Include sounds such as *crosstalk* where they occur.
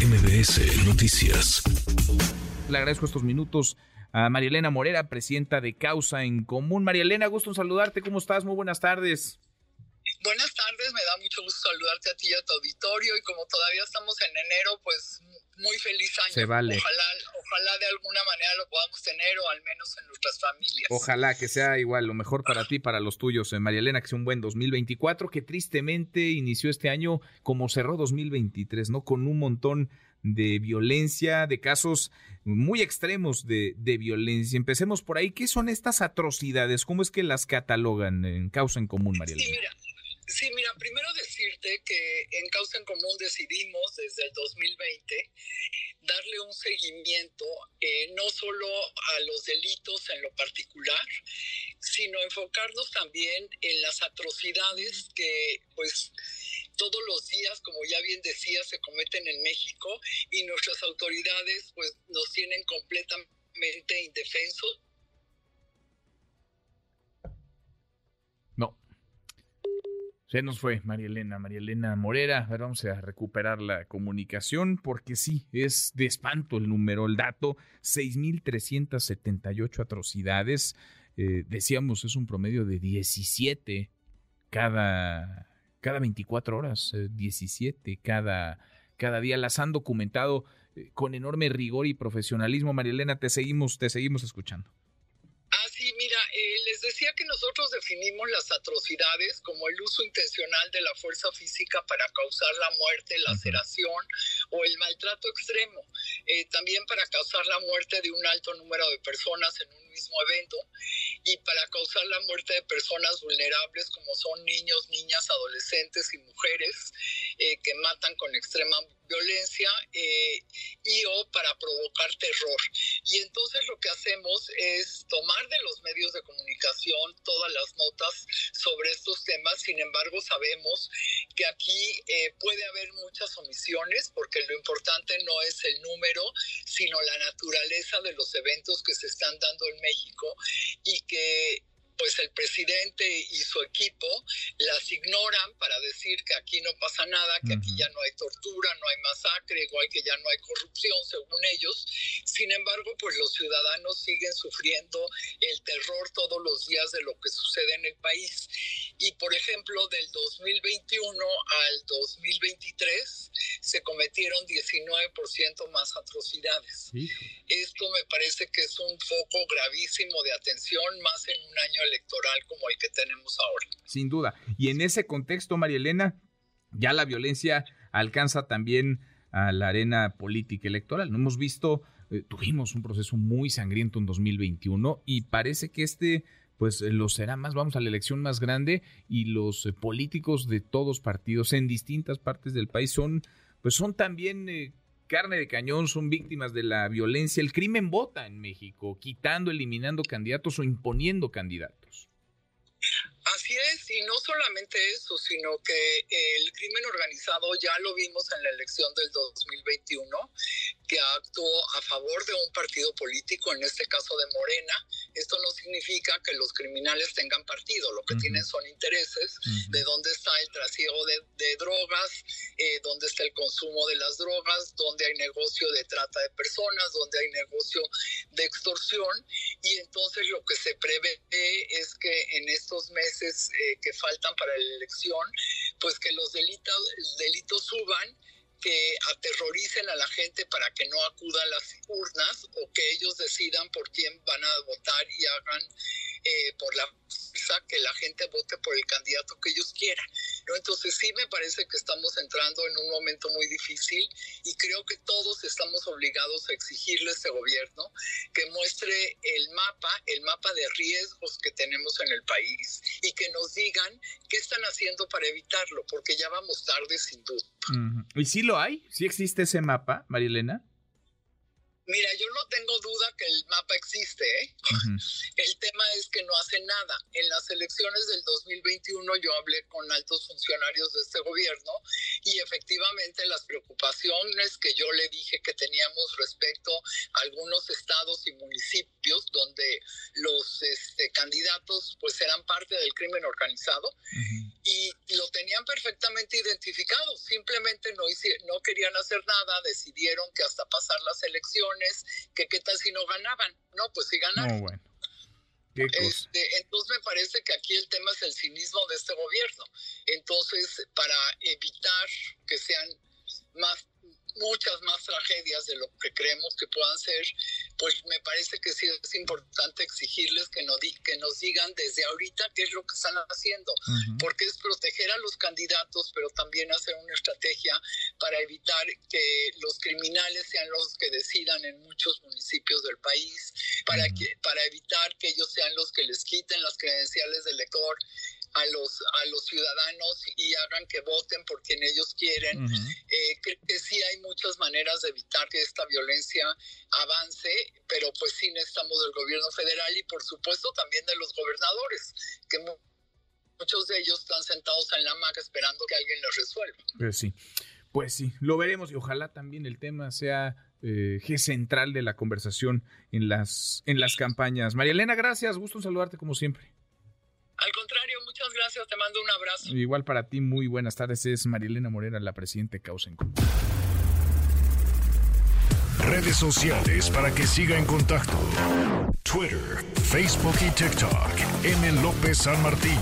MBS Noticias. Le agradezco estos minutos a María Elena Morera, presidenta de Causa en Común. María Elena, gusto en saludarte. ¿Cómo estás? Muy buenas tardes. Buenas tardes, mucho gusto saludarte a ti y a tu auditorio y como todavía estamos en enero, pues muy feliz año. Se vale. Ojalá, ojalá de alguna manera lo podamos tener o al menos en nuestras familias. Ojalá que sea igual, lo mejor para ti, para los tuyos, eh, María Elena, que sea un buen 2024, que tristemente inició este año como cerró 2023, ¿no? Con un montón de violencia, de casos muy extremos de, de, violencia. Empecemos por ahí. ¿Qué son estas atrocidades? ¿Cómo es que las catalogan en causa en común, María Elena? Sí, mira, Sí, mira, primero decirte que en Causa en Común decidimos desde el 2020 darle un seguimiento eh, no solo a los delitos en lo particular, sino enfocarnos también en las atrocidades que pues todos los días, como ya bien decía, se cometen en México y nuestras autoridades pues nos tienen completamente indefensos Se nos fue María Elena, María Elena Morera. Vamos a recuperar la comunicación porque sí, es de espanto el número, el dato. 6.378 atrocidades. Eh, decíamos, es un promedio de 17 cada, cada 24 horas, 17 eh, cada, cada día. Las han documentado eh, con enorme rigor y profesionalismo. María Elena, te seguimos, te seguimos escuchando decía que nosotros definimos las atrocidades como el uso intencional de la fuerza física para causar la muerte, laceración o el maltrato extremo. Eh, también para causar la muerte de un alto número de personas en un mismo evento y para causar la muerte de personas vulnerables como son niños, niñas, adolescentes y mujeres eh, que matan con extrema violencia eh, y o para provocar terror. Y entonces lo que hacemos es tomar de los medios de comunicación todas las notas sobre estos temas, sin embargo sabemos que aquí eh, puede haber muchas omisiones porque lo importante no es el número, sino la naturaleza de los eventos que se están dando en México y que pues el presidente y su equipo las ignoran para decir que aquí no pasa nada, que aquí ya no hay tortura, no hay masacre, igual que ya no hay corrupción, según ellos. Sin embargo, pues los ciudadanos siguen sufriendo el terror todos los días de lo que sucede en el país. Y por ejemplo, del 2021 al 2023 se cometieron 19% más atrocidades. Esto me parece que es un foco gravísimo de atención, más en un año electoral como el que tenemos ahora. Sin duda. Y en ese contexto, María Elena, ya la violencia alcanza también a la arena política electoral. No hemos visto, eh, tuvimos un proceso muy sangriento en 2021 y parece que este pues lo será más, vamos a la elección más grande y los eh, políticos de todos partidos en distintas partes del país son pues son también eh, carne de cañón, son víctimas de la violencia. El crimen vota en México, quitando, eliminando candidatos o imponiendo candidatos. Así es, y no solamente eso, sino que el crimen organizado ya lo vimos en la elección del 2021, que actuó a favor de un partido político, en este caso de Morena. Esto no significa que los criminales tengan partido, lo que tienen son intereses de dónde está el trasiego de, drogas, eh, dónde está el consumo de las drogas, dónde hay negocio de trata de personas, dónde hay negocio de extorsión. Y entonces lo que se prevé es que en estos meses eh, que faltan para la elección, pues que los delitos, delitos suban que aterroricen a la gente para que no acuda a las urnas o que ellos decidan por quién van a votar y hagan eh, por la que la gente vote por el candidato que ellos quieran. ¿no? Entonces sí me parece que estamos entrando en un momento muy difícil y creo que todos estamos obligados a exigirle a este gobierno que muestre el mapa, el mapa de riesgos que tenemos en el país y que nos digan qué están haciendo para evitarlo, porque ya vamos tarde sin duda. ¿Y sí lo hay? ¿Sí existe ese mapa, Marilena? Mira, yo no tengo duda que el mapa existe. ¿eh? *laughs* El tema es que no hace nada. En las elecciones del 2021 yo hablé con altos funcionarios de este gobierno y efectivamente las preocupaciones que yo le dije que teníamos respecto a algunos estados y municipios donde los este, candidatos pues eran parte del crimen organizado y lo tenían perfectamente identificado, simplemente no, no querían hacer nada, decidieron que hasta pasar las elecciones, que qué tal si no ganaban, no, pues si ganaron. bueno. Este, entonces me parece que aquí el tema es el cinismo de este gobierno. Entonces, para evitar que sean más muchas más tragedias de lo que creemos que puedan ser, pues me parece que sí es importante exigirles que, no que nos digan desde ahorita qué es lo que están haciendo, porque es proteger a los candidatos, pero también hacer una estrategia para evitar que los criminales sean los que decidan en muchos municipios del país, para, que, para evitar que ellos sean los que les quiten las credenciales del elector a los, a los ciudadanos y hagan que voten por quien ellos quieren. Eh, creo que sí hay muchas maneras de evitar que esta violencia avance, pero pues sí necesitamos del gobierno federal y por supuesto también de los gobernadores, que muchos de ellos están sentados en la maca esperando que alguien los resuelva. Pues sí, pues sí, lo veremos y ojalá también el tema sea eh, central de la conversación en las, en las campañas. María Elena, gracias, gusto en saludarte como siempre. Al contrario, gracias, te mando un abrazo. Igual para ti, muy buenas tardes. Es Marilena Morera, la presidenta de Causa Redes sociales para que siga en contacto: Twitter, Facebook y TikTok. M. López San Martín.